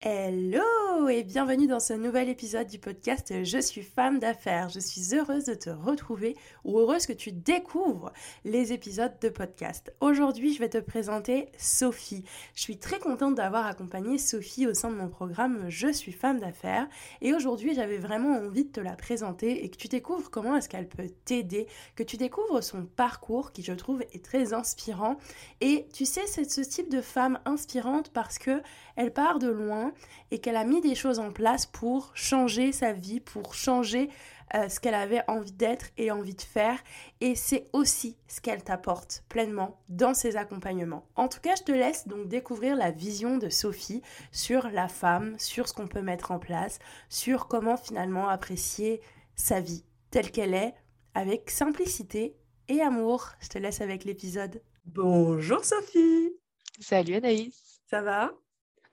Hello et bienvenue dans ce nouvel épisode du podcast Je suis femme d'affaires. Je suis heureuse de te retrouver ou heureuse que tu découvres les épisodes de podcast. Aujourd'hui, je vais te présenter Sophie. Je suis très contente d'avoir accompagné Sophie au sein de mon programme Je suis femme d'affaires et aujourd'hui, j'avais vraiment envie de te la présenter et que tu découvres comment est-ce qu'elle peut t'aider, que tu découvres son parcours qui je trouve est très inspirant et tu sais, c'est ce type de femme inspirante parce que elle part de loin et qu'elle a mis des choses en place pour changer sa vie, pour changer euh, ce qu'elle avait envie d'être et envie de faire. Et c'est aussi ce qu'elle t'apporte pleinement dans ses accompagnements. En tout cas, je te laisse donc découvrir la vision de Sophie sur la femme, sur ce qu'on peut mettre en place, sur comment finalement apprécier sa vie telle qu'elle est, avec simplicité et amour. Je te laisse avec l'épisode. Bonjour Sophie. Salut Anaïs. Ça va?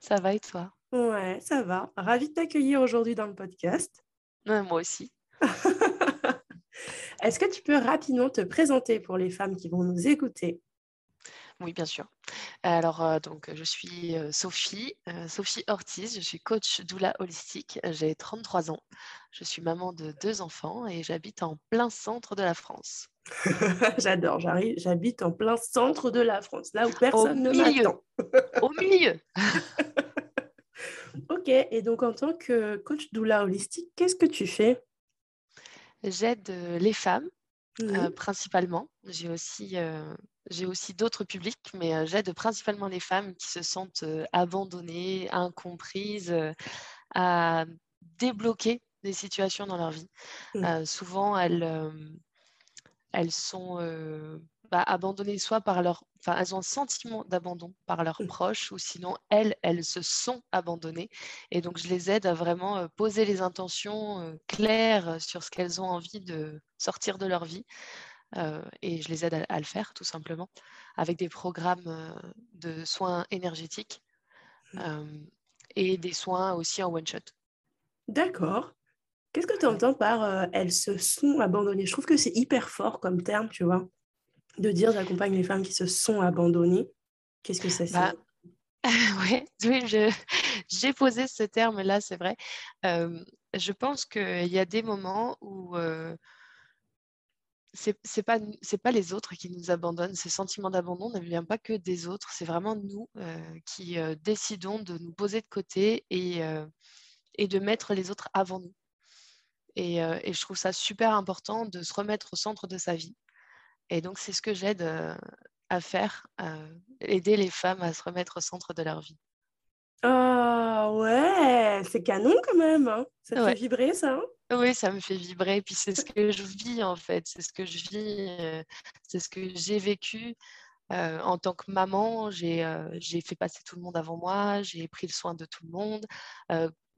Ça va et toi? Ouais, ça va. Ravi de t'accueillir aujourd'hui dans le podcast. moi aussi. Est-ce que tu peux rapidement te présenter pour les femmes qui vont nous écouter? Oui, bien sûr. Alors, euh, donc, je suis euh, Sophie, euh, Sophie Ortiz. Je suis coach doula holistique. J'ai 33 ans. Je suis maman de deux enfants et j'habite en plein centre de la France. J'adore. J'arrive, j'habite en plein centre de la France, là où personne ne m'attend. Au milieu. Ok, et donc en tant que coach doula holistique, qu'est-ce que tu fais? J'aide euh, les femmes euh, principalement. J'ai aussi, euh, j'ai aussi d'autres publics, mais j'aide principalement les femmes qui se sentent abandonnées, incomprises, à débloquer des situations dans leur vie. Mmh. souvent, elles, elles sont bah, abandonnées soit par leur, enfin, elles ont un sentiment d'abandon par leurs mmh. proches, ou sinon elles, elles se sont abandonnées. Et donc je les aide à vraiment euh, poser les intentions euh, claires sur ce qu'elles ont envie de sortir de leur vie. Euh, et je les aide à, le faire tout simplement avec des programmes de soins énergétiques mmh. et des soins aussi en one shot. D'accord. Qu'est-ce que tu entends par elles se sont abandonnées? Je trouve que c'est hyper fort comme terme, tu vois de dire j'accompagne les femmes qui se sont abandonnées. Qu'est-ce que ça bah, Oui, j'ai posé ce terme-là, c'est vrai. Euh, je pense qu'il y a des moments où euh, ce c'est pas pas les autres qui nous abandonnent. Ce sentiment d'abandon ne vient pas que des autres. C'est vraiment nous euh, qui décidons de nous poser de côté et, et de mettre les autres avant nous. et, je trouve ça super important de se remettre au centre de sa vie et donc, c'est ce que j'aide à faire, aider les femmes à se remettre au centre de leur vie. Ah ouais, c'est canon quand même. Hein. Ça te fait vibrer ça hein? Oui, ça me fait vibrer. Puis c'est ce que je vis en fait. C'est ce que je vis. c'est ce que j'ai vécu. en tant que maman, j'ai fait passer tout le monde avant moi, j'ai pris le soin de tout le monde.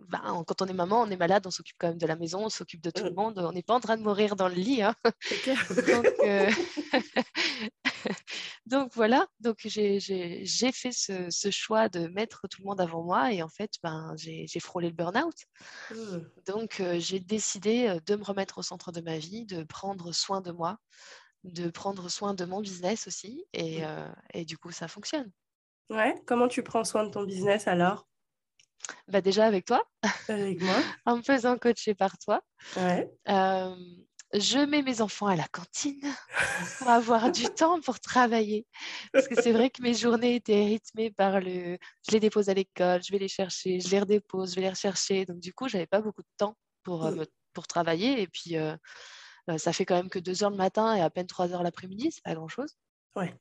Ben, quand on est maman, on est malade, on s'occupe quand même de la maison, on s'occupe de tout le monde, on n'est pas en train de mourir dans le lit. Hein. donc, euh, donc, voilà, donc j'ai fait ce, choix de mettre tout le monde avant moi et en fait, ben, j'ai frôlé le burn-out. Mmh. Donc euh, j'ai décidé euh, de me remettre au centre de ma vie, de prendre soin de moi, de prendre soin de mon business aussi et, mmh. et du coup, ça fonctionne. Ouais, comment tu prends soin de ton business alors? Bah déjà avec toi. Avec moi. en me faisant coacher par toi. Ouais. Euh, je mets mes enfants à la cantine pour avoir du temps pour travailler. Parce que c'est vrai que mes journées étaient rythmées par le... Je les dépose à l'école, je vais les chercher, je les redépose, je vais les rechercher. Donc du coup, j'avais pas beaucoup de temps pour, euh, mm. pour travailler. Et puis, euh, ça fait quand même que 2 heures le matin et à peine 3 heures l'après-midi. C'est pas grand-chose. Ouais.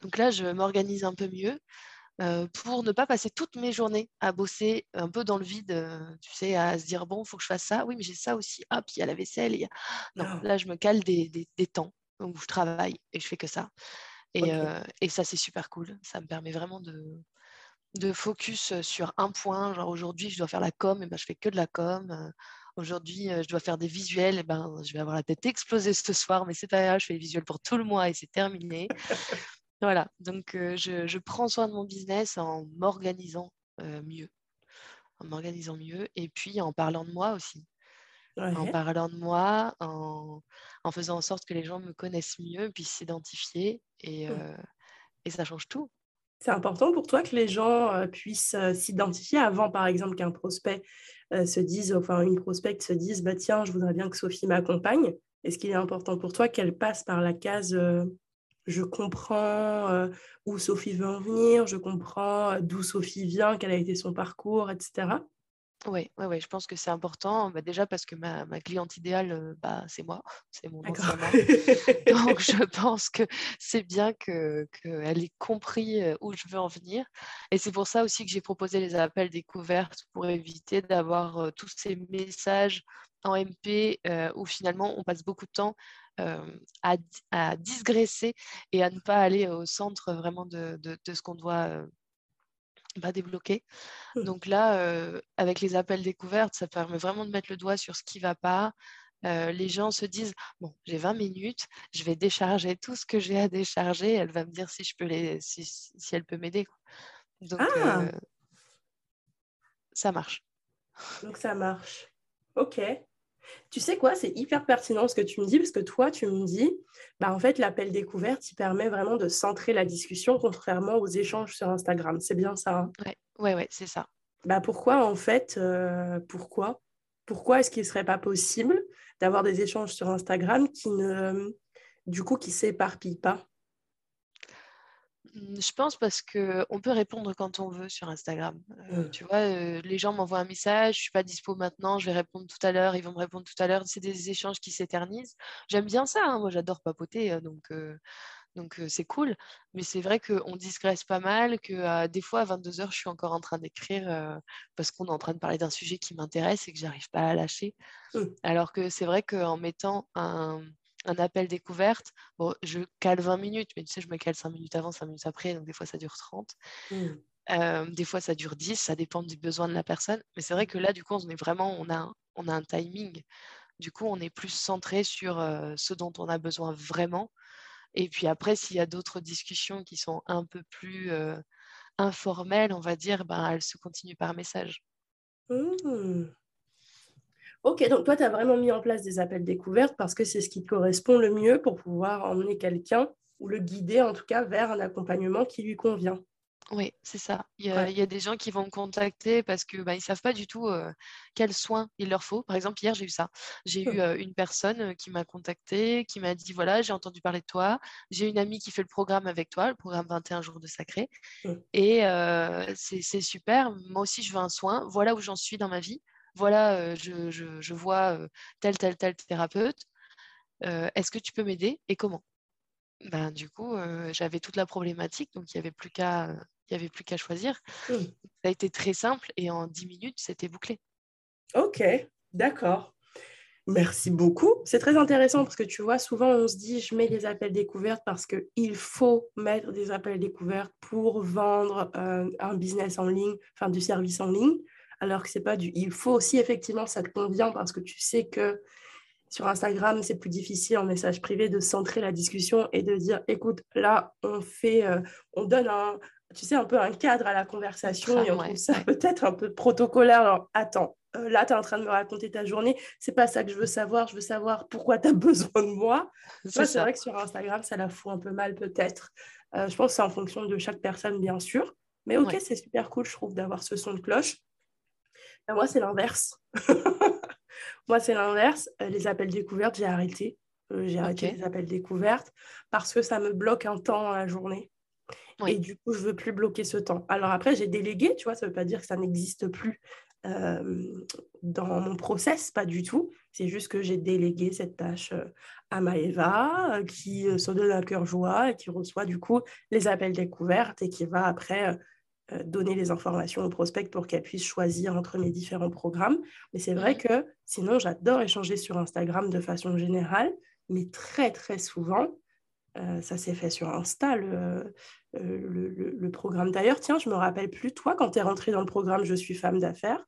Donc là, je m'organise un peu mieux. Euh, pour ne pas passer toutes mes journées à bosser un peu dans le vide, euh, tu sais, à se dire bon, il faut que je fasse ça. Oui, mais j'ai ça aussi. Ah, puis il y a la vaisselle. Non, ah. là, je me cale des, des, temps où je travaille et je fais que ça. Et, et ça, c'est super cool. Ça me permet vraiment de, de focus sur un point. Genre aujourd'hui, je dois faire la com, et ben, je fais que de la com. Aujourd'hui, je dois faire des visuels, et ben, je vais avoir la tête explosée ce soir, mais c'est pas grave, je fais les visuels pour tout le mois et c'est terminé. voilà, donc je, je, prends soin de mon business en m'organisant mieux. En m'organisant mieux et puis en parlant de moi aussi. En parlant de moi, en, en, faisant en sorte que les gens me connaissent mieux, puissent s'identifier et, et ça change tout. C'est important pour toi que les gens euh, puissent euh, s'identifier avant, par exemple, qu'un prospect euh, se dise, enfin une prospecte se dise, bah tiens, je voudrais bien que Sophie m'accompagne. Est-ce qu'il est important pour toi qu'elle passe par la case je comprends où Sophie veut en venir, je comprends d'où Sophie vient, quel a été son parcours, etc. Oui, ouais, ouais, je pense que c'est important. Bah, déjà parce que ma, ma cliente idéale, bah, c'est moi, c'est mon ancien Donc je pense que c'est bien qu'elle que ait compris où je veux en venir. Et c'est pour ça aussi que j'ai proposé les appels découvertes pour éviter d'avoir tous ces messages en MP où finalement on passe beaucoup de temps à, à, digresser et à ne pas aller au centre vraiment de, de, de ce qu'on doit va débloquer. Mmh. Donc là, euh, avec les appels découvertes, ça permet vraiment de mettre le doigt sur ce qui ne va pas. Euh, les gens se disent bon, j'ai 20 minutes, je vais décharger tout ce que j'ai à décharger. Elle va me dire si je peux les, si, si elle peut m'aider. Donc ah! euh, ça marche. Donc ça marche. Ok. Tu sais quoi, c'est hyper pertinent ce que tu me dis, parce que toi, tu me dis, bah, en fait, l'appel découverte, il permet vraiment de centrer la discussion, contrairement aux échanges sur Instagram. C'est bien ça hein? Oui, ouais, ouais, c'est ça. Bah, pourquoi, en fait, euh, pourquoi? Pourquoi est-ce qu'il ne serait pas possible d'avoir des échanges sur Instagram qui ne, du coup, qui s'éparpillent pas? Je pense parce qu'on peut répondre quand on veut sur Instagram. Euh, mmh. Tu vois, euh, les gens m'envoient un message, je suis pas dispo maintenant, je vais répondre tout à l'heure, ils vont me répondre tout à l'heure. C'est des échanges qui s'éternisent. J'aime bien ça, hein, moi j'adore papoter, euh, donc donc c'est cool. Mais c'est vrai qu'on disgresse pas mal, que des fois à 22h, je suis encore en train d'écrire parce qu'on est en train de parler d'un sujet qui m'intéresse et que j'arrive pas à lâcher. Mmh. Alors que c'est vrai qu'en mettant un un appel découverte, bon, je cale 20 minutes, mais tu sais, je me cale 5 minutes avant, 5 minutes après, donc des fois ça dure 30. Mmh. Euh, des fois ça dure 10, ça dépend du besoin de la personne. Mais c'est vrai que là, du coup, on est vraiment, on a, on a un timing. Du coup, on est plus centré sur euh, ce dont on a besoin vraiment. Et puis après, s'il y a d'autres discussions qui sont un peu plus euh, informelles, on va dire, ben, elles se continuent par message. Mmh. Ok, donc toi, tu as vraiment mis en place des appels découvertes parce que c'est ce qui te correspond le mieux pour pouvoir emmener quelqu'un ou le guider en tout cas vers un accompagnement qui lui convient. Oui, c'est ça. Il y, a, des gens qui vont me contacter parce qu'ils bah, ne savent pas du tout euh, quels soins il leur faut. Par exemple, hier, j'ai eu ça. J'ai eu hum. euh, une personne euh, qui m'a contacté, qui m'a dit, voilà, j'ai entendu parler de toi. J'ai une amie qui fait le programme avec toi, le programme 21 jours de sacré. Hum. Et c'est super. Moi aussi, je veux un soin. Voilà où j'en suis dans ma vie voilà, je, vois tel, tel, tel thérapeute, est-ce que tu peux m'aider et comment? Ben, Du coup, j'avais toute la problématique, donc il n'y avait plus qu'à avait plus qu'à choisir. Mmh. Ça a été très simple et en 10 minutes, c'était bouclé. Ok, d'accord. Merci beaucoup. C'est très intéressant parce que tu vois, souvent on se dit je mets des appels découvertes parce qu'il faut mettre des appels découvertes pour vendre un business en ligne, enfin du service en ligne alors que c'est pas du il faut aussi effectivement ça te convient parce que tu sais que sur Instagram c'est plus difficile en message privé de centrer la discussion et de dire écoute là on fait euh, on donne un tu sais un peu un cadre à la conversation et on trouve ça peut-être un peu protocolaire alors attends euh, là tu es en train de me raconter ta journée c'est pas ça que je veux savoir je veux savoir pourquoi tu as besoin de moi. C'est vrai que sur Instagram ça la fout un peu mal peut-être. Euh, je pense que c'est en fonction de chaque personne bien sûr. Mais ok c'est super cool je trouve d'avoir ce son de cloche bah, moi, c'est l'inverse. moi, c'est l'inverse. Euh, les appels découvertes, j'ai arrêté. Euh, j'ai arrêté les appels découvertes parce que ça me bloque un temps à la journée. Et du coup, je veux plus bloquer ce temps. Alors après, j'ai délégué, tu vois, ça ne veut pas dire que ça n'existe plus euh, dans mon process, pas du tout. C'est juste que j'ai délégué cette tâche à Maëva, qui se donne un cœur joie et qui reçoit du coup les appels découvertes et qui va après donner les informations aux prospects pour qu'elles puissent choisir entre mes différents programmes. Mais c'est vrai que sinon, j'adore échanger sur Instagram de façon générale, mais très, très souvent, ça s'est fait sur Insta, le, le, programme. D'ailleurs, tiens, je me rappelle plus, toi, quand tu es rentrée dans le programme Je suis femme d'affaires,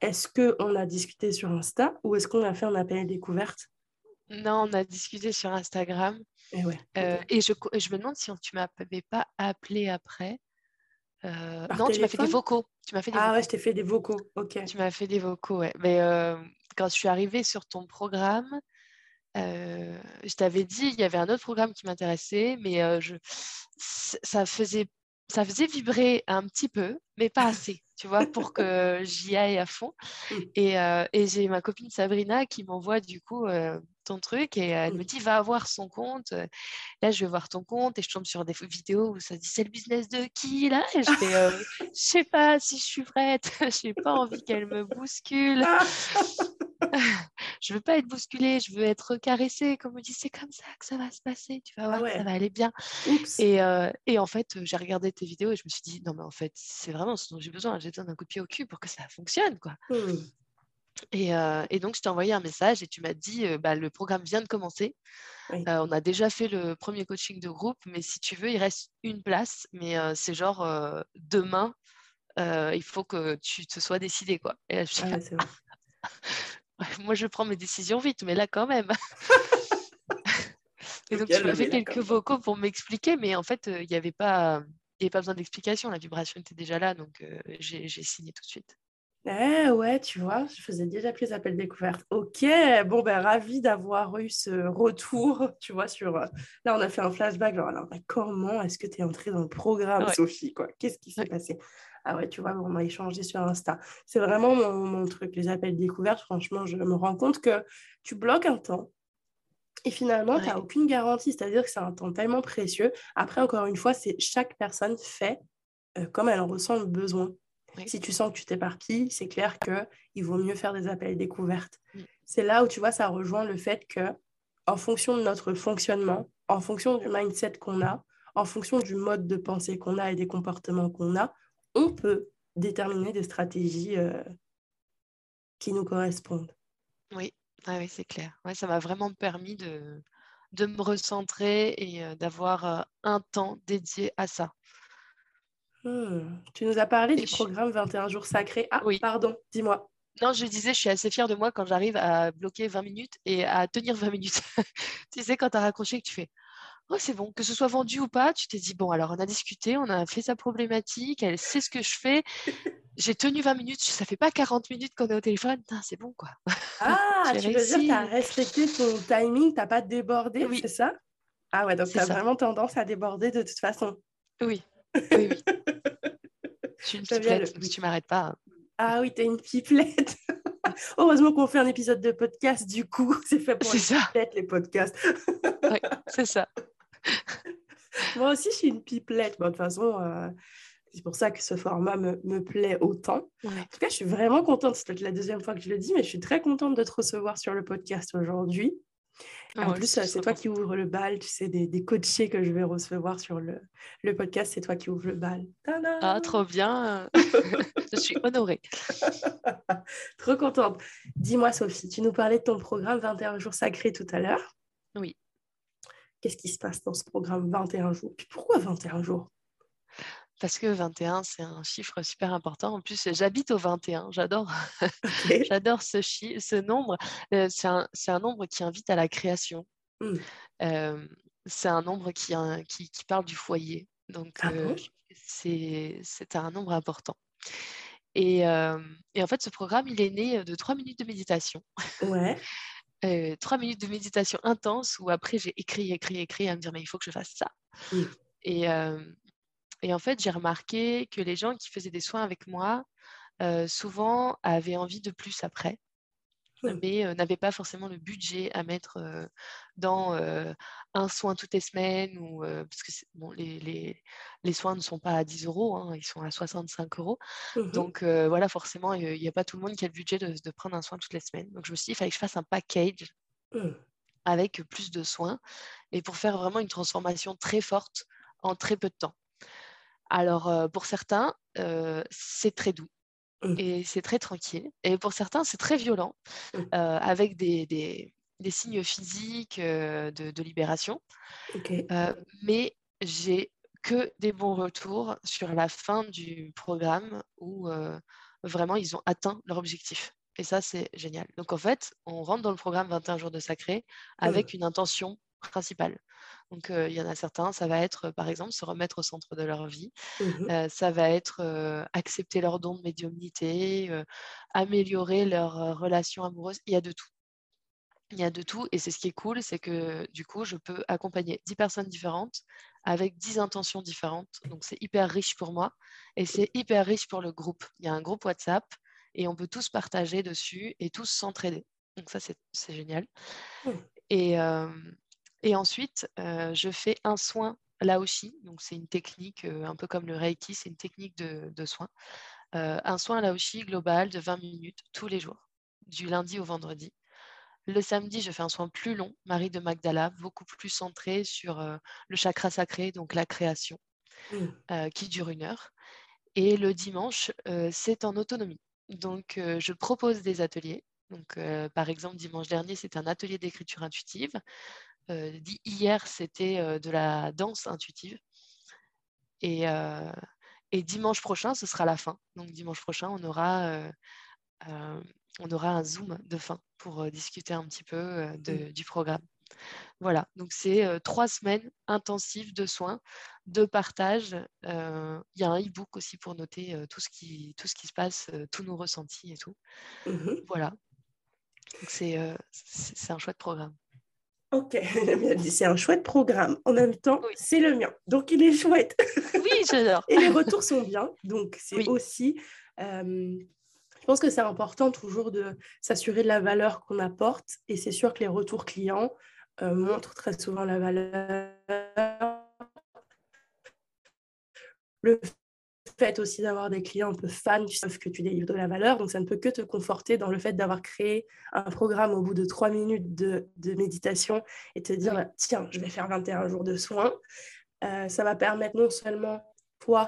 est-ce qu'on a discuté sur Insta ou est-ce qu'on a fait un appel découverte? Non, on a discuté sur Instagram. Et, ouais, et je, je, me demande si tu ne m'avais pas appelé après. Euh, non, tu m'as fait des vocaux. Tu m'as fait ah ouais, je t'ai fait des vocaux. Ok. Tu m'as fait des vocaux, ouais. Mais euh, quand je suis arrivée sur ton programme, euh, je t'avais dit, il y avait un autre programme qui m'intéressait, mais je, ça faisait ça faisait vibrer un petit peu, mais pas assez, tu vois, pour que j'y aille à fond. Mmh. Et, et j'ai ma copine Sabrina qui m'envoie du coup ton truc et elle me mmh. dit va voir son compte. Là, je vais voir ton compte et je tombe sur des vidéos où ça dit c'est le business de qui là? Et je fais euh, je sais pas si je suis prête, j'ai pas envie qu'elle me bouscule. je veux pas être bousculée, je veux être caressée. Comme on dit, c'est comme ça que ça va se passer. Tu vas ah voir, ça va aller bien. Et, et, en fait, j'ai regardé tes vidéos et je me suis dit, non, mais en fait, c'est vraiment ce dont j'ai besoin. J'ai besoin d'un coup de pied au cul pour que ça fonctionne. quoi. Mmh. Et, donc, je t'ai envoyé un message et tu m'as dit bah, le programme vient de commencer. on a déjà fait le premier coaching de groupe, mais si tu veux, il reste une place. Mais c'est genre demain, il faut que tu te sois décidé. Quoi. Et moi, je prends mes décisions vite, mais là, quand même. et donc, tu m'as fait quelques vocaux pour m'expliquer, mais en fait, il n'y avait pas. Il pas besoin d'explication, la vibration était déjà là, donc j'ai signé tout de suite. Eh ouais, tu vois, je faisais déjà plus appels découvertes. Ok, bon, ben ravi d'avoir eu ce retour, tu vois, sur... Euh, là, on a fait un flashback, genre, alors, comment est-ce que tu es entrée dans le programme, Sophie, quoi? Qu'est-ce qui s'est passé? Ah ouais, tu vois, on a échangé sur Insta. C'est vraiment mon, mon, truc, les appels découvertes, franchement, je me rends compte que tu bloques un temps, et finalement, tu n'as aucune garantie, c'est-à-dire que c'est un temps tellement précieux. Après, encore une fois, c'est chaque personne fait euh, comme elle en ressent le besoin. Si tu sens que tu t'éparpilles, c'est clair qu'il vaut mieux faire des appels découvertes. Mm. C'est là où tu vois, ça rejoint le fait que, en fonction de notre fonctionnement, en fonction du mindset qu'on a, en fonction du mode de pensée qu'on a et des comportements qu'on a, on peut déterminer des stratégies euh, qui nous correspondent. Oui, ah oui c'est clair. Ouais, ça m'a vraiment permis de, de me recentrer et euh, d'avoir euh, un temps dédié à ça. Hmm. Tu nous as parlé du programme 21 jours sacrés. Ah, oui. pardon, dis-moi. Non, je disais, je suis assez fière de moi quand j'arrive à bloquer 20 minutes et à tenir 20 minutes. tu sais, quand tu as raccroché que tu fais Oh, c'est bon, que ce soit vendu ou pas, tu t'es dit Bon, alors on a discuté, on a fait sa problématique, elle sait ce que je fais. J'ai tenu 20 minutes, ça fait pas 40 minutes qu'on est au téléphone. C'est bon, quoi. Ah, tu veux dire que tu as respecté ton timing, tu pas débordé, oui. c'est ça? Ah ouais, donc tu as vraiment tendance à déborder de toute façon. Oui, oui, oui. Tu m'arrêtes pas. Ah oui, t'es une pipelette. Heureusement qu'on fait un épisode de podcast, du coup, c'est fait pour les pipelettes, les podcasts. oui, c'est ça. Moi aussi, je suis une pipelette. de toute façon, euh, c'est pour ça que ce format me, me plaît autant. En tout cas, je suis vraiment contente. C'est la deuxième fois que je le dis, mais je suis très contente de te recevoir sur le podcast aujourd'hui. En plus, c'est toi qui ouvres le bal, tu sais, des, des, coachés que je vais recevoir sur le, le podcast, c'est toi qui ouvres le bal. Ah, trop bien Je suis honorée. trop contente. Dis-moi, Sophie, tu nous parlais de ton programme 21 jours sacrés tout à l'heure. Oui. Qu'est-ce qui se passe dans ce programme 21 jours? Puis pourquoi 21 jours? Parce que 21, c'est un chiffre super important. En plus, j'habite au 21. J'adore, j'adore ce, ce nombre. Euh, c'est, un, un, nombre qui invite à la création. Mmh. Euh, c'est un nombre qui, qui, qui, parle du foyer. Donc, ah euh, c'est, c'est un nombre important. Et, et, en fait, ce programme, il est né de trois minutes de méditation. Ouais. trois minutes de méditation intense où après, j'ai écrit, écrit, écrit à me dire, mais il faut que je fasse ça. Mmh. Et, et en fait, j'ai remarqué que les gens qui faisaient des soins avec moi, euh, souvent avaient envie de plus après, mais euh, n'avaient pas forcément le budget à mettre euh, dans un soin toutes les semaines, ou, parce que bon, les, les, les, soins ne sont pas à 10 euros, hein, ils sont à 65 euros. Mmh Donc voilà, forcément, il n'y a pas tout le monde qui a le budget de, de, prendre un soin toutes les semaines. Donc je me suis dit, il fallait que je fasse un package. Mmh. avec plus de soins et pour faire vraiment une transformation très forte en très peu de temps. Alors, pour certains, c'est très doux mmh. et c'est très tranquille. Et pour certains, c'est très violent, mmh. avec des, des signes physiques de, libération. mais j'ai que des bons retours sur la fin du programme où vraiment ils ont atteint leur objectif. Et ça, c'est génial. Donc, en fait, on rentre dans le programme 21 jours de sacré avec une intention principale. Donc, il y en a certains, ça va être, par exemple, se remettre au centre de leur vie. Mmh ça va être accepter leur don de médiumnité, améliorer leur relation amoureuse. Il y a de tout. Il y a de tout. Et c'est ce qui est cool, c'est que du coup, je peux accompagner 10 personnes différentes avec 10 intentions différentes. Donc, c'est hyper riche pour moi et c'est hyper riche pour le groupe. Il y a un groupe WhatsApp et on peut tous partager dessus et tous s'entraider. Donc, ça, c'est génial. Mmh. Et, et ensuite, je fais un soin Laoshi. Donc, c'est une technique, un peu comme le Reiki, c'est une technique de, soin. un soin Laoshi global de 20 minutes tous les jours, du lundi au vendredi. Le samedi, je fais un soin plus long, Marie de Magdala, beaucoup plus centré sur le chakra sacré, donc la création, mmh. qui dure une heure. Et le dimanche, c'est en autonomie. Donc, je propose des ateliers. Donc, par exemple, dimanche dernier, c'était un atelier d'écriture intuitive. Hier, c'était de la danse intuitive. Et, et, dimanche prochain, ce sera la fin. Donc, dimanche prochain, on aura on aura un Zoom de fin pour euh, discuter un petit peu euh, mmh. du programme. Voilà, donc c'est euh, trois semaines intensives de soins, de partage. Il y a un e-book aussi pour noter tout, ce qui, tout ce qui se passe, tous nos ressentis et tout. Mmh voilà, c'est un chouette programme. Ok, c'est un chouette programme. En même temps, c'est le mien. Donc, il est chouette. Oui, j'adore. Et les retours sont bien. Donc, c'est aussi je pense que c'est important toujours de s'assurer de la valeur qu'on apporte et c'est sûr que les retours clients euh, montrent très souvent la valeur. Le fait aussi d'avoir des clients un peu fans tu savent que tu délivres de la valeur, donc ça ne peut que te conforter dans le fait d'avoir créé un programme au bout de trois minutes de, méditation et te dire, tiens, je vais faire 21 jours de soins. Euh, ça va permettre non seulement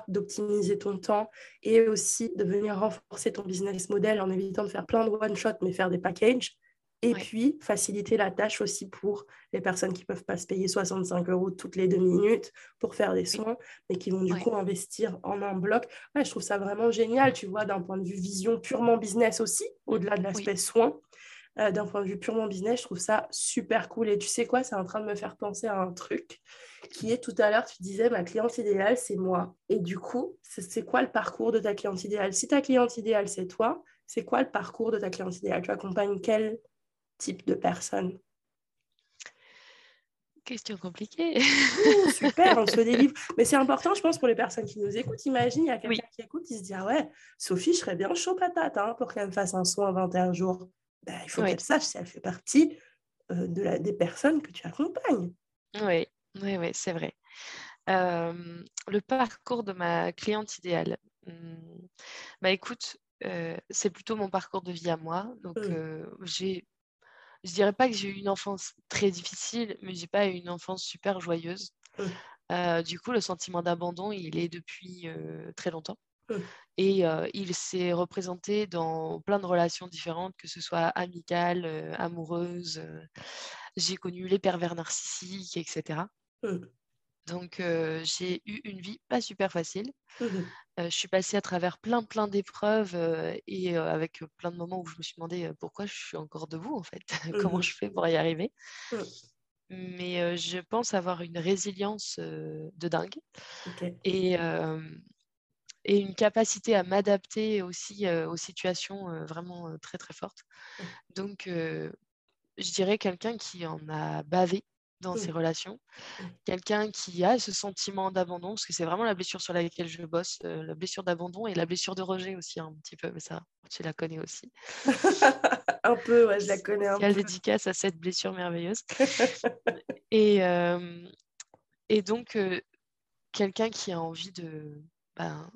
d'optimiser ton temps et aussi de venir renforcer ton business model en évitant de faire plein de one-shot, mais faire des packages. Et puis, faciliter la tâche aussi pour les personnes qui ne peuvent pas se payer 65 euros toutes les deux minutes pour faire des soins, mais qui vont du coup investir en un bloc. Ouais, je trouve ça vraiment génial, tu vois, d'un point de vue vision purement business aussi, au-delà de l'aspect soins. Euh, d'un point de vue purement business, je trouve ça super cool. Et tu sais quoi, c'est en train de me faire penser à un truc qui est tout à l'heure, tu disais, ma cliente idéale, c'est moi. Et du coup, c'est quoi le parcours de ta cliente idéale? Si ta cliente idéale, c'est toi, c'est quoi le parcours de ta cliente idéale? Tu accompagnes quel type de personne Question compliquée. super, on se délivre. Mais c'est important, je pense, pour les personnes qui nous écoutent. Imagine, il y a quelqu'un qui écoute, qui se dit Ah ouais, Sophie, je serais bien chaud patate hein, pour qu'elle me fasse un soin en 21 jours. Ben, il faut qu'elle sache si elle fait partie euh, de la, des personnes que tu accompagnes. Oui, oui, oui, c'est vrai. le parcours de ma cliente idéale. Mmh, bah écoute, c'est plutôt mon parcours de vie à moi. Donc, mmh. j'ai, je dirais pas que j'ai eu une enfance très difficile, mais j'ai pas eu une enfance super joyeuse. Mmh. du coup, le sentiment d'abandon, il est depuis très longtemps. Et il s'est représenté dans plein de relations différentes, que ce soit amicales, amoureuses. j'ai connu les pervers narcissiques, etc. Mmh. Donc, j'ai eu une vie pas super facile. Mmh je suis passée à travers plein, plein d'épreuves et avec plein de moments où je me suis demandé pourquoi je suis encore debout, en fait? Mmh Comment je fais pour y arriver? Mais je pense avoir une résilience de dingue. Et, et, une capacité à m'adapter aussi aux situations vraiment très, très fortes. Donc, je dirais quelqu'un qui en a bavé dans mmh. ses relations. Mmh. Quelqu'un qui a ce sentiment d'abandon, parce que c'est vraiment la blessure sur laquelle je bosse, euh, la blessure d'abandon et la blessure de rejet aussi, un petit peu, mais ça, tu la connais aussi. un peu, ouais, je la connais un Quelle peu. dédicace à cette blessure merveilleuse. et, et donc, euh, quelqu'un qui a envie de, ben,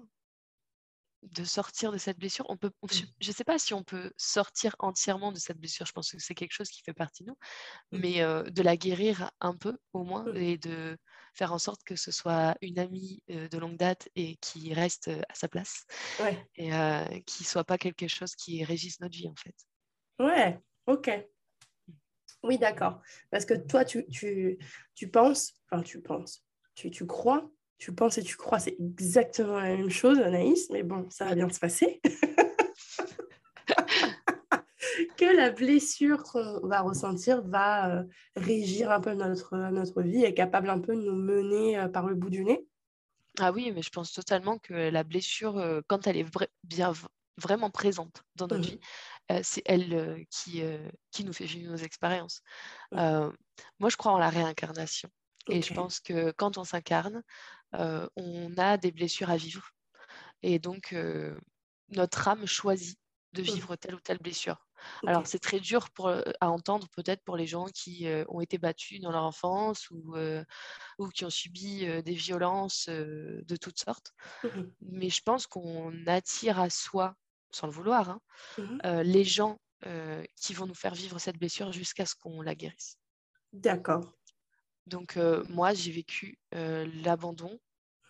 de sortir de cette blessure. On peut, mmh. je ne sais pas si on peut sortir entièrement de cette blessure. Je pense que c'est quelque chose qui fait partie de nous, mmh. mais de la guérir un peu au moins mmh. et de faire en sorte que ce soit une amie de longue date et qui reste à sa place et qui soit pas quelque chose qui régisse notre vie en fait. Ouais, ok. Oui, d'accord. Parce que toi, tu, tu, tu penses, enfin tu penses, tu, tu crois, tu penses et tu crois, c'est exactement la même chose, Anaïs, mais bon, ça va bien se passer. que la blessure qu'on va ressentir va euh, régir un peu notre, notre vie et capable un peu de nous mener euh, par le bout du nez. Ah oui, mais je pense totalement que la blessure, euh, quand elle est bien vraiment présente dans notre mmh. vie, c'est elle qui, qui nous fait vivre nos expériences. Mmh. moi, je crois en la réincarnation. Et je pense que quand on s'incarne, on a des blessures à vivre. Et donc, notre âme choisit de mmh. vivre telle ou telle blessure. Alors, c'est très dur pour, à entendre peut-être pour les gens qui ont été battus dans leur enfance ou, ou qui ont subi des violences de toutes sortes. Mais je pense qu'on attire à soi, sans le vouloir, hein, les gens qui vont nous faire vivre cette blessure jusqu'à ce qu'on la guérisse. D'accord. Donc, moi, j'ai vécu l'abandon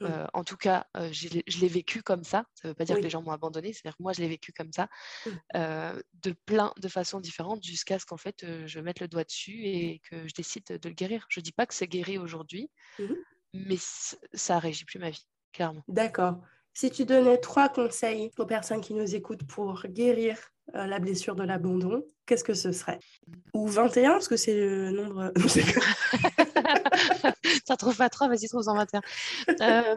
Mmh. en tout cas, je l'ai vécu comme ça. Ça ne veut pas dire que les gens m'ont abandonné, c'est-à-dire que moi, je l'ai vécu comme ça, mmh. de plein de façons différentes, jusqu'à ce qu'en fait, je mette le doigt dessus et que je décide de le guérir. Je ne dis pas que c'est guéri aujourd'hui, mmh mais ça régit plus ma vie, clairement. D'accord. Si tu donnais trois conseils aux personnes qui nous écoutent pour guérir la blessure de l'abandon, qu'est-ce que ce serait? Ou 21, parce que c'est le nombre. Ça trouve pas trop, vas-y, trouve en 21. Euh,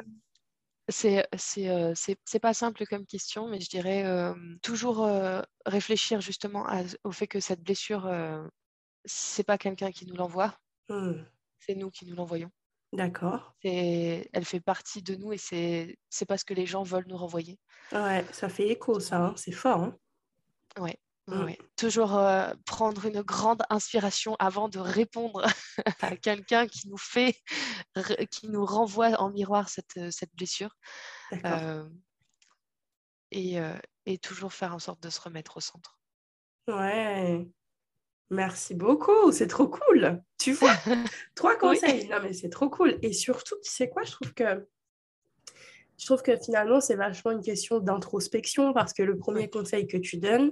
c'est c'est pas simple comme question, mais je dirais toujours réfléchir justement au fait que cette blessure, c'est pas quelqu'un qui nous l'envoie, mmh. c'est nous qui nous l'envoyons. D'accord. Elle fait partie de nous et c'est parce que les gens veulent nous renvoyer. Ouais, ça fait écho, ça, hein. c'est fort. Hein. Ouais. Mmh. Toujours prendre une grande inspiration avant de répondre à quelqu'un qui nous fait, qui nous renvoie en miroir cette, cette blessure. et, et, toujours faire en sorte de se remettre au centre. Ouais. Merci beaucoup, c'est trop cool. Tu vois, trois conseils. Non, mais c'est trop cool. Et surtout, tu sais quoi, je trouve que je trouve que finalement, c'est vachement une question d'introspection parce que le premier conseil que tu donnes,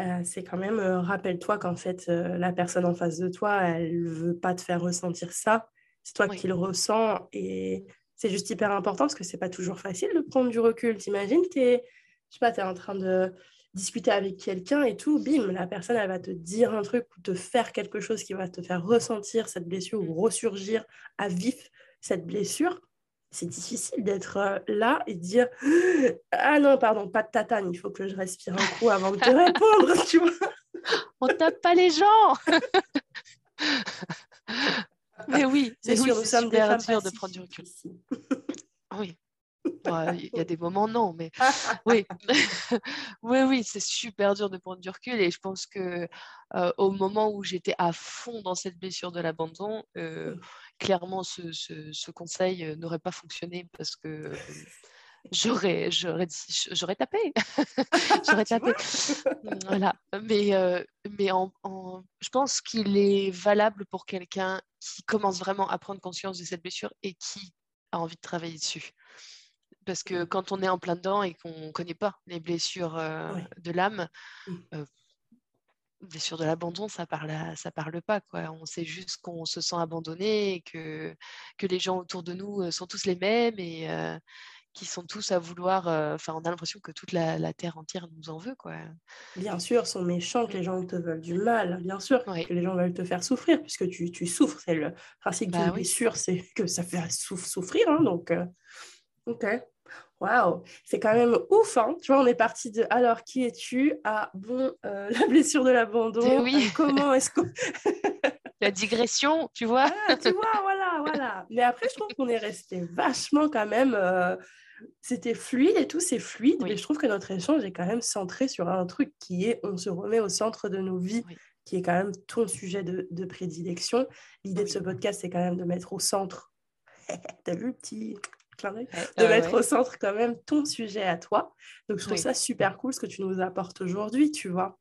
euh, c'est quand même, euh, rappelle-toi qu'en fait, euh, la personne en face de toi, elle ne veut pas te faire ressentir ça. C'est toi qui le ressens. Et c'est juste hyper important parce que c'est pas toujours facile de prendre du recul. T'imagines, tu es, je sais pas, es en train de discuter avec quelqu'un et tout, bim, la personne, elle va te dire un truc ou te faire quelque chose qui va te faire ressentir cette blessure ou mmh. ressurgir à vif cette blessure c'est difficile d'être euh, là et de dire Ah non, pardon, pas de tatane, il faut que je respire un coup avant de te répondre, tu vois. On tape pas les gens Mais oui, c'est sûr, nous sommes des femmes de prendre du recul. oui. Il y a des moments non, mais oui, oui, oui, c'est super dur de prendre du recul et je pense que euh, au moment où j'étais à fond dans cette blessure de l'abandon, euh, clairement, ce, conseil euh, n'aurait pas fonctionné parce que j'aurais j'aurais j'aurais tapé. J'aurais tapé. voilà. Mais euh, mais en, je pense qu'il est valable pour quelqu'un qui commence vraiment à prendre conscience de cette blessure et qui a envie de travailler dessus. Parce que mmh. quand on est en plein dedans et qu'on ne connaît pas les blessures euh, de l'âme mmh sûr de l'abandon, ça parle, ça parle pas. Quoi. On sait juste qu'on se sent abandonné et que, que les gens autour de nous sont tous les mêmes et qui sont tous à vouloir. Enfin, on a l'impression que toute la, terre entière nous en veut. Quoi. Bien sûr, sont méchants, que les gens te veulent du mal. Bien sûr, que les gens veulent te faire souffrir puisque tu, tu souffres. C'est le principe bah, d'une sûr c'est que ça fait souffrir. Hein, donc, ok. Waouh, c'est quand même ouf, hein Tu vois, on est parti de alors qui es-tu? À bon euh, la blessure de l'abandon. Eh oui. Euh, comment est-ce que la digression, tu vois ah, Tu vois, voilà, voilà. Mais après, je trouve qu'on est resté vachement quand même. Euh, c'était fluide et tout, c'est fluide. Mais je trouve que notre échange est quand même centré sur un truc qui est on se remet au centre de nos vies. qui est quand même ton sujet de, de prédilection. L'idée de ce podcast, c'est quand même de mettre au centre. T'as vu, petit, de mettre au centre quand même ton sujet à toi. Donc, je trouve ça super cool ce que tu nous apportes aujourd'hui, tu vois.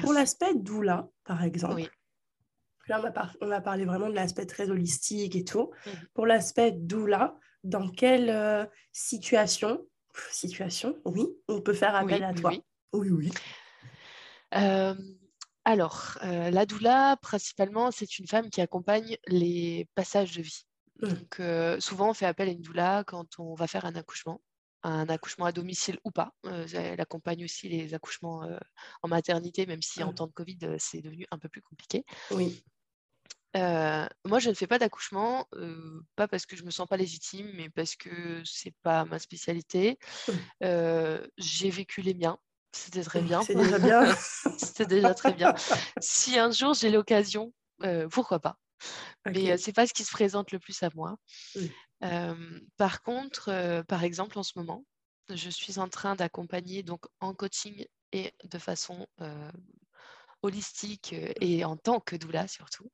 Pour l'aspect doula, par exemple, là, on a, on a, parlé vraiment de l'aspect très holistique et tout. Mmh. Pour l'aspect doula, dans quelle euh, situation, situation, oui, on peut faire appel à toi Oui, oui. Euh, Alors, la doula, principalement, c'est une femme qui accompagne les passages de vie. Mmh. Donc, souvent, on fait appel à une doula quand on va faire un accouchement un accouchement à domicile ou pas. elle accompagne aussi les accouchements en maternité, même si en mmh. temps de Covid, c'est devenu un peu plus compliqué. Oui. moi, je ne fais pas d'accouchement, pas parce que je me sens pas légitime, mais parce que c'est pas ma spécialité. Mmh. J'ai vécu les miens, c'était très bien. C'est déjà bien. C'était déjà très bien. Si un jour j'ai l'occasion, pourquoi pas? Mais c'est pas ce qui se présente le plus à moi. par contre, par exemple, en ce moment, je suis en train d'accompagner donc en coaching et de façon holistique et en tant que doula surtout,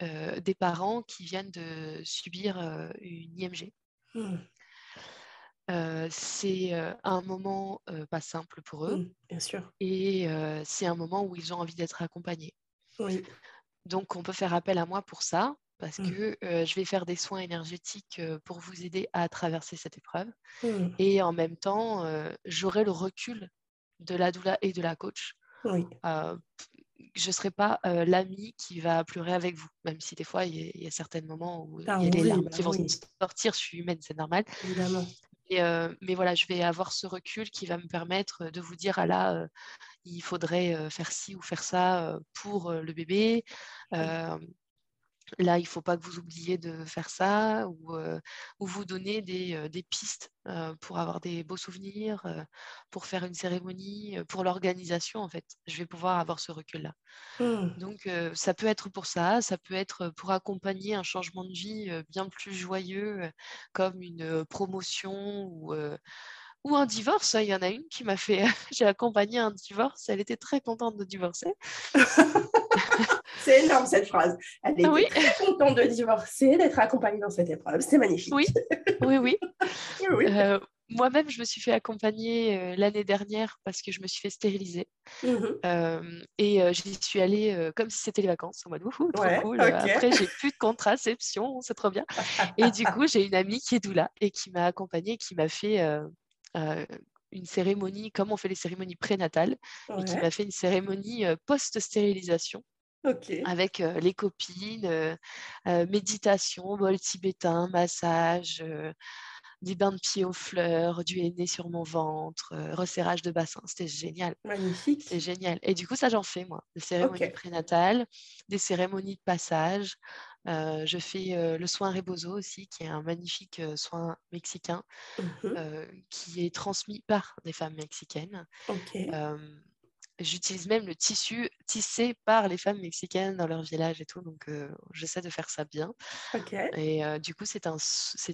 des parents qui viennent de subir une IMG. Mmh. c'est un moment pas simple pour eux. Mmh, bien sûr. Et c'est un moment où ils ont envie d'être accompagnés. Oui. Donc, on peut faire appel à moi pour ça, parce mmh. que je vais faire des soins énergétiques pour vous aider à traverser cette épreuve. Mmh. Et en même temps, j'aurai le recul de la doula et de la coach. Oui. je ne serai pas l'amie qui va pleurer avec vous, même si des fois, il y, a certains moments où il y a des larmes qui vont sortir. Je suis humaine, c'est normal. Évidemment. mais voilà, je vais avoir ce recul qui va me permettre de vous dire, ah là, il faudrait faire ci ou faire ça pour le bébé. Là, il ne faut pas que vous oubliez de faire ça ou, vous donner des, pistes pour avoir des beaux souvenirs, pour faire une cérémonie, pour l'organisation, en fait. Je vais pouvoir avoir ce recul-là. Mmh. Donc, ça peut être pour ça, ça peut être pour accompagner un changement de vie bien plus joyeux, comme une promotion ou ou un divorce. Il y en a une qui m'a fait. J'ai accompagné un divorce. Elle était très contente de divorcer. c'est énorme cette phrase. Elle était très contente de divorcer, d'être accompagnée dans cette épreuve. C'est magnifique. Oui, oui, oui. Euh, moi-même, je me suis fait accompagner euh, l'année dernière parce que je me suis fait stériliser. Mmh euh, et j'y suis allée comme si c'était les vacances, en mode trop cool. Après, j'ai plus de contraception, c'est trop bien. et du coup, j'ai une amie qui est doula et qui m'a accompagnée, qui m'a fait une cérémonie, comme on fait les cérémonies prénatales, et qui m'a fait une cérémonie post-stérilisation. Avec les copines, méditation, bol tibétain, massage, des bains de pieds aux fleurs, du henné sur mon ventre, resserrage de bassin. C'était génial. Magnifique. C'est génial. Et du coup, ça, j'en fais, moi. Des cérémonies prénatales, des cérémonies de passage. Je fais le soin Rebozo aussi, qui est un magnifique soin mexicain mmh qui est transmis par des femmes mexicaines. J'utilise même le tissu tissé par les femmes mexicaines dans leur village et tout, donc j'essaie de faire ça bien. Et du coup, c'est un,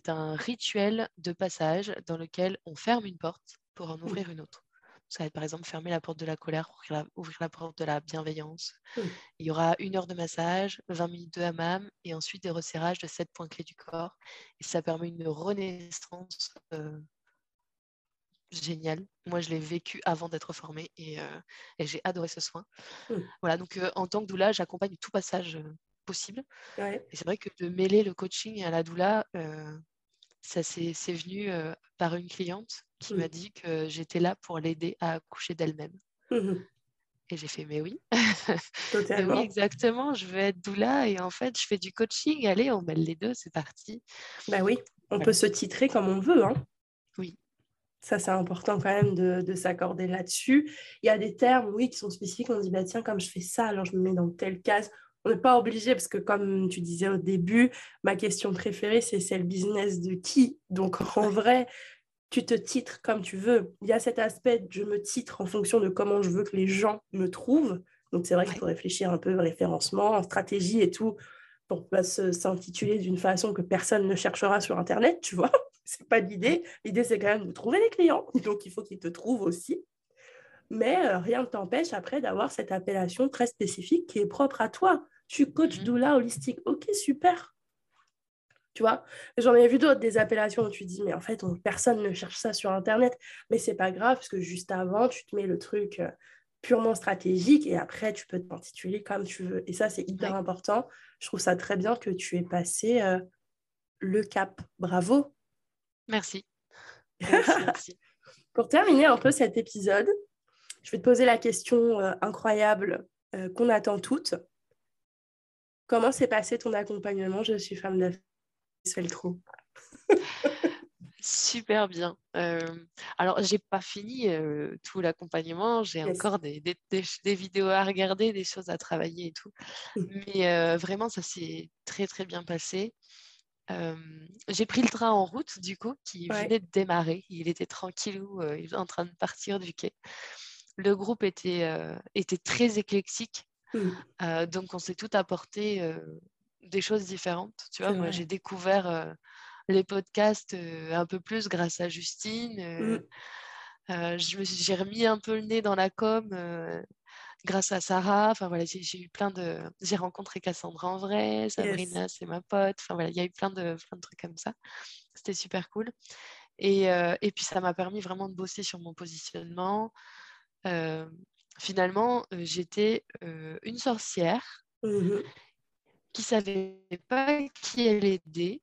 un rituel de passage dans lequel on ferme une porte pour en mmh. ouvrir une autre. Ça va être par exemple fermer la porte de la colère pour ouvrir la, porte de la bienveillance. Mmh. Il y aura une heure de massage, 20 minutes de hammam et ensuite des resserrages de sept points clés du corps. Et ça permet une renaissance génial. Moi, je l'ai vécu avant d'être formée et, euh, j'ai adoré ce soin. Mmh. Voilà, donc euh, en tant que doula, j'accompagne tout passage euh, possible. Et c'est vrai que de mêler le coaching à la doula, ça c'est venu par une cliente qui m'a mmh. dit que j'étais là pour l'aider à accoucher d'elle-même. Mmh et j'ai fait, mais oui. Oui, exactement. Je veux être doula et en fait, je fais du coaching. Allez, on mêle les deux, c'est parti. Bah oui, on peut se titrer comme on veut. Hein. Oui, ça, c'est important quand même de, s'accorder là-dessus. Il y a des termes, oui, qui sont spécifiques. On dit, bah, tiens, comme je fais ça, alors je me mets dans telle case. On n'est pas obligé, parce que comme tu disais au début, ma question préférée, c'est c'est le business de qui? Donc, en vrai, tu te titres comme tu veux. Il y a cet aspect, je me titre en fonction de comment je veux que les gens me trouvent. Donc, c'est vrai qu'il faut réfléchir un peu référencement, stratégie et tout, pour pas s'intituler d'une façon que personne ne cherchera sur Internet, tu vois c'est pas l'idée. L'idée, c'est quand même de trouver les clients. Donc, il faut qu'ils te trouvent aussi. Mais euh, rien ne t'empêche après d'avoir cette appellation très spécifique qui est propre à toi. Suis coach mhm. doula holistique. Ok, super. Tu vois, j'en ai vu d'autres, des appellations où tu dis, mais en fait, personne ne cherche ça sur Internet. Mais c'est pas grave, parce que juste avant, tu te mets le truc euh, purement stratégique et après, tu peux t'intituler comme tu veux. Et ça, c'est hyper important. Je trouve ça très bien que tu aies passé euh, le cap. Bravo. Merci. Pour terminer un peu cet épisode, je vais te poser la question euh, incroyable qu'on attend toutes. Comment s'est passé ton accompagnement? Je suis femme d'affaires, le trou. Super bien. Euh, alors, j'ai pas fini tout l'accompagnement. J'ai encore des, des, vidéos à regarder, des choses à travailler et tout. Mmh. Mais vraiment, ça s'est très, très bien passé. j'ai pris le train en route, du coup, qui venait de démarrer. Il était tranquillou, il était en train de partir du quai. Le groupe était, était très éclectique. Mmh. donc, on s'est tout apporté des choses différentes. Tu vois, moi, j'ai découvert les podcasts un peu plus grâce à Justine. Mmh. j'ai remis un peu le nez dans la com grâce à Sarah. Enfin voilà, j'ai eu plein de. J'ai rencontré Cassandra en vrai, Sabrina, c'est ma pote. Enfin voilà, il y a eu plein de, plein de trucs comme ça. C'était super cool. Et, et puis ça m'a permis vraiment de bosser sur mon positionnement. finalement, j'étais une sorcière mmh qui savait pas qui elle aidait,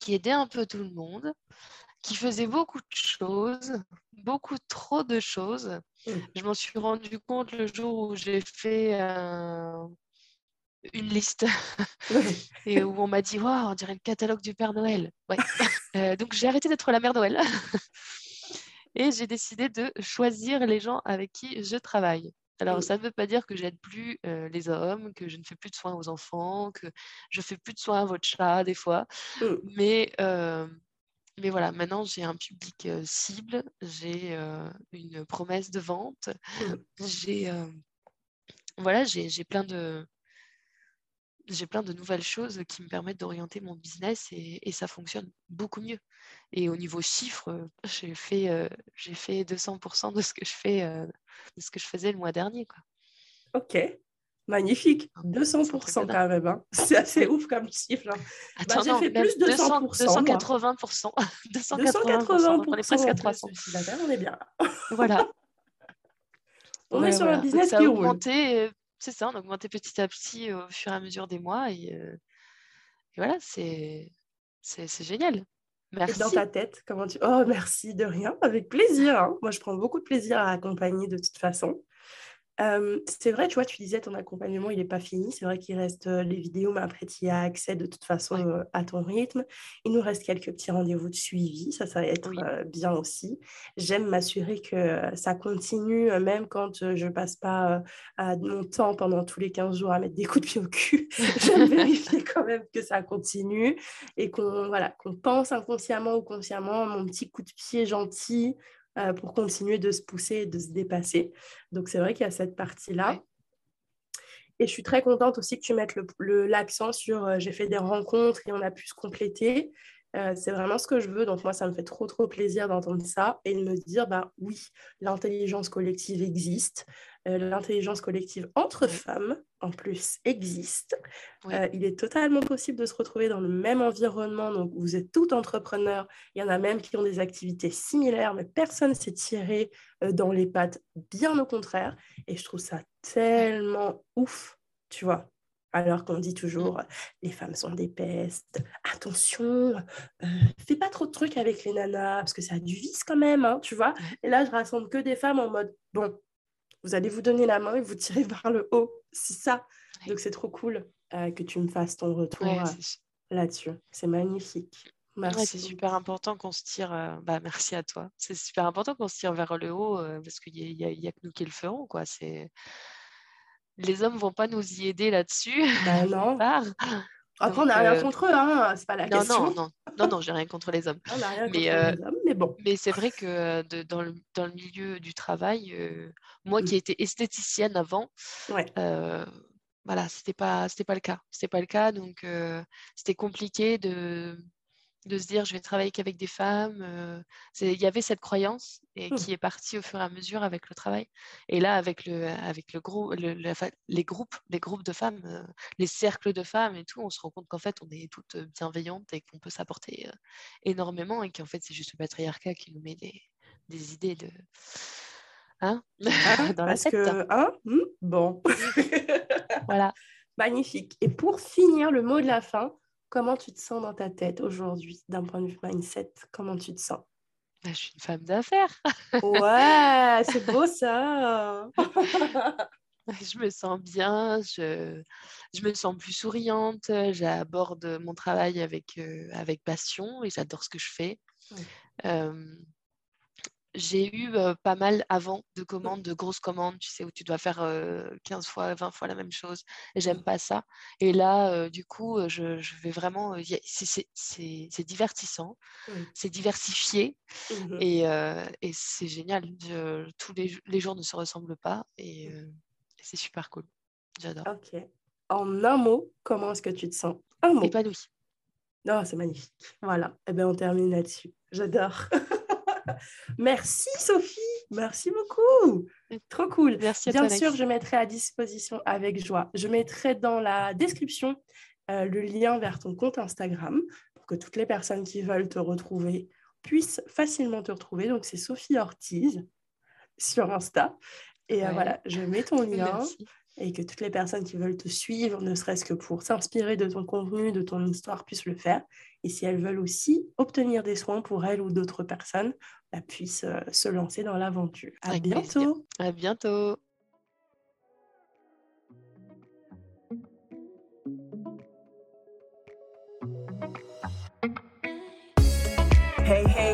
qui aidait un peu tout le monde, qui faisait beaucoup de choses, beaucoup trop de choses. Je m'en suis rendu compte le jour où j'ai fait une liste et où on m'a dit wow, on dirait le catalogue du Père Noël. Ouais. Euh, donc j'ai arrêté d'être la mère Noël et j'ai décidé de choisir les gens avec qui je travaille. Alors, ça ne veut pas dire que j'aide plus les hommes, que je ne fais plus de soins aux enfants, que je fais plus de soins à votre chat des fois. Mmh. Mais, mais voilà, maintenant j'ai un public cible, j'ai une promesse de vente, mmh. j'ai voilà, j'ai plein de j'ai plein de nouvelles choses qui me permettent d'orienter mon business et, ça fonctionne beaucoup mieux. Et au niveau chiffres, j'ai fait, euh, j'ai fait 200% de ce que je fais, euh, de ce que je faisais le mois dernier. Quoi. Ok, magnifique. 200% quand même. Hein. C'est assez ouf comme chiffre. Hein. Bah, j'ai fait plus de 200%. 280%. 280%. On est presque à 300. On est bien. voilà. On est sur un business qui roule. Augmenté, c'est ça, on a augmenté petit à petit au fur et à mesure des mois. Et, voilà, c'est génial. Merci. dans ta tête, comment tu... Oh, merci, de rien, avec plaisir. Hein. Moi, je prends beaucoup de plaisir à accompagner de toute façon c'est vrai, tu vois, tu disais ton accompagnement, il n'est pas fini. C'est vrai qu'il reste les vidéos, mais après, tu y as accès de toute façon à ton rythme. Il nous reste quelques petits rendez-vous de suivi. Ça, ça va être bien aussi. J'aime m'assurer que ça continue, même quand je passe pas mon temps pendant tous les 15 jours à mettre des coups de pied au cul. J'aime vérifier quand même que ça continue et qu'on voilà, qu'on pense inconsciemment ou consciemment mon petit coup de pied gentil euh, pour continuer de se pousser et de se dépasser. Donc c'est vrai qu'il y a cette partie-là. Et je suis très contente aussi que tu mettes l'accent sur euh, j'ai fait des rencontres et on a pu se compléter. Euh, c'est vraiment ce que je veux. Donc moi, ça me fait trop, trop plaisir d'entendre ça et de me dire, bah oui, l'intelligence collective existe. Euh, l'intelligence collective entre femmes, en plus, existe. Euh, il est totalement possible de se retrouver dans le même environnement. Donc, vous êtes tout entrepreneurs. Il y en a même qui ont des activités similaires, mais personne ne s'est tiré dans les pattes, bien au contraire. Et je trouve ça tellement ouf, tu vois alors qu'on dit toujours les femmes sont des pestes, attention, euh, fais pas trop de trucs avec les nanas parce que ça a du vice quand même, hein, tu vois. Et là, je rassemble que des femmes en mode bon, vous allez vous donner la main et vous tirer vers le haut, c'est ça. Donc c'est trop cool euh, que tu me fasses ton retour euh, là-dessus. C'est magnifique. Merci. c'est super important qu'on se tire. Bah, merci à toi. C'est super important qu'on se tire vers le haut parce qu'il n'y a, a, que nous qui le ferons. Quoi. C'est les hommes vont pas nous y aider là-dessus. Bah non. Après, on n'a rien euh, contre eux, hein, c'est pas la question. Non, non, non, non, j'ai rien contre les hommes. On rien mais, contre les hommes, mais bon. Mais c'est vrai que de, dans, le, dans, le, milieu du travail, euh, moi qui mmh. étais esthéticienne avant, ouais. euh, voilà, c'était pas, c'était pas le cas. C'était pas le cas, donc c'était compliqué de de se dire je vais travailler qu'avec des femmes. Euh, il y avait cette croyance et mmh. qui est partie au fur et à mesure avec le travail. Et là, avec, le, avec le groupe, les groupes, les groupes de femmes, euh, les cercles de femmes et tout, on se rend compte qu'en fait, on est toutes bienveillantes et qu'on peut s'apporter euh, énormément et qu'en fait, c'est juste le patriarcat qui nous met des, des idées de. Hein ah, Dans la tête. hein? Mmh, bon. voilà. Magnifique. Et pour finir, le mot de la fin, Comment tu te sens dans ta tête aujourd'hui, d'un point de vue mindset? Comment tu te sens? Bah, Je suis une femme d'affaires. ouais, c'est beau ça. Je me sens bien, je, je me sens plus souriante, j'aborde mon travail avec, avec passion et j'adore ce que je fais j'ai eu pas mal avant de mmh. commandes, de grosses commandes, tu sais, où tu dois faire 15 fois, 20 fois la même chose. Et j'aime mmh. pas ça. Et là, du coup, je, vais vraiment. c'est divertissant, c'est diversifié mmh et, c'est génial. tous les, les, jours ne se ressemblent pas et, c'est super cool. J'adore. Ok. En un mot, comment est-ce que tu te sens? Un mot. Épanoui. Non, oh, c'est magnifique. Voilà. Et eh bien, on termine là-dessus. J'adore. Merci Sophie, merci beaucoup. Trop cool. Merci Bien sûr, je mettrai à disposition avec joie. Je mettrai dans la description euh, le lien vers ton compte Instagram pour que toutes les personnes qui veulent te retrouver puissent facilement te retrouver. Donc, c'est Sophie Ortiz sur Insta. Et euh, voilà, je mets ton lien et que toutes les personnes qui veulent te suivre, ne serait-ce que pour s'inspirer de ton contenu, de ton histoire, puissent le faire. Et si elles veulent aussi obtenir des soins pour elles ou d'autres personnes, bah, puissent euh, se lancer dans l'aventure. À bientôt. À bientôt. Hey, hey